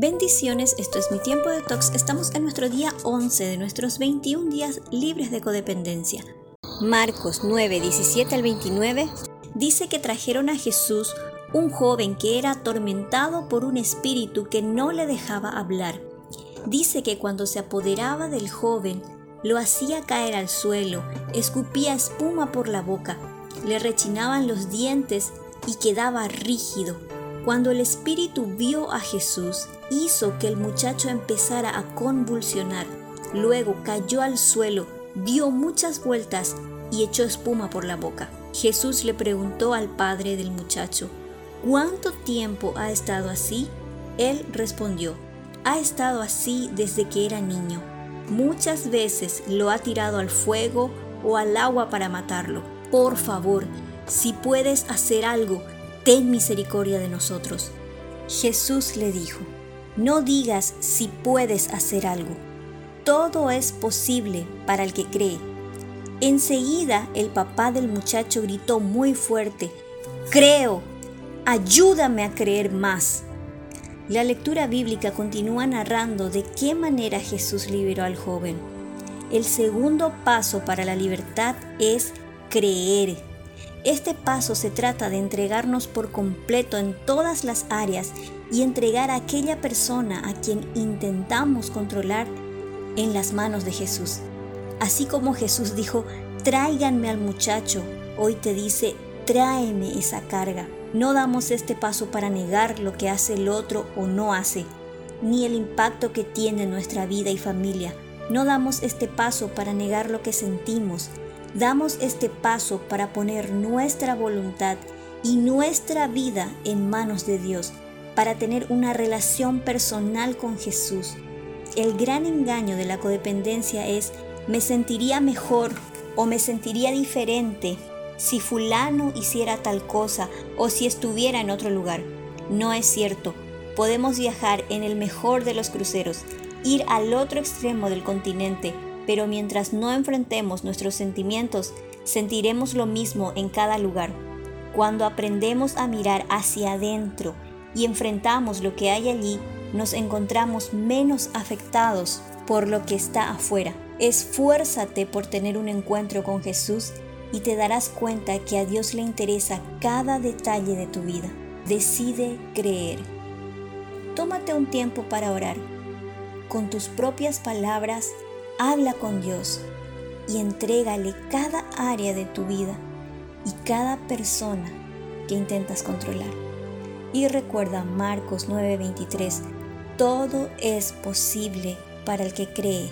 Bendiciones, esto es mi tiempo de tox. Estamos en nuestro día 11 de nuestros 21 días libres de codependencia. Marcos 9, 17 al 29 dice que trajeron a Jesús un joven que era atormentado por un espíritu que no le dejaba hablar. Dice que cuando se apoderaba del joven, lo hacía caer al suelo, escupía espuma por la boca, le rechinaban los dientes y quedaba rígido. Cuando el espíritu vio a Jesús, hizo que el muchacho empezara a convulsionar. Luego cayó al suelo, dio muchas vueltas y echó espuma por la boca. Jesús le preguntó al padre del muchacho, ¿cuánto tiempo ha estado así? Él respondió, ha estado así desde que era niño. Muchas veces lo ha tirado al fuego o al agua para matarlo. Por favor, si puedes hacer algo, ten misericordia de nosotros. Jesús le dijo, no digas si puedes hacer algo. Todo es posible para el que cree. Enseguida el papá del muchacho gritó muy fuerte, Creo, ayúdame a creer más. La lectura bíblica continúa narrando de qué manera Jesús liberó al joven. El segundo paso para la libertad es creer. Este paso se trata de entregarnos por completo en todas las áreas y entregar a aquella persona a quien intentamos controlar en las manos de Jesús. Así como Jesús dijo, tráiganme al muchacho, hoy te dice, tráeme esa carga. No damos este paso para negar lo que hace el otro o no hace, ni el impacto que tiene en nuestra vida y familia. No damos este paso para negar lo que sentimos, damos este paso para poner nuestra voluntad y nuestra vida en manos de Dios, para tener una relación personal con Jesús. El gran engaño de la codependencia es me sentiría mejor o me sentiría diferente si fulano hiciera tal cosa o si estuviera en otro lugar. No es cierto. Podemos viajar en el mejor de los cruceros, ir al otro extremo del continente, pero mientras no enfrentemos nuestros sentimientos, sentiremos lo mismo en cada lugar. Cuando aprendemos a mirar hacia adentro y enfrentamos lo que hay allí, nos encontramos menos afectados por lo que está afuera. Esfuérzate por tener un encuentro con Jesús y te darás cuenta que a Dios le interesa cada detalle de tu vida. Decide creer. Tómate un tiempo para orar. Con tus propias palabras, habla con Dios y entrégale cada área de tu vida y cada persona que intentas controlar. Y recuerda Marcos 9:23, todo es posible para el que cree.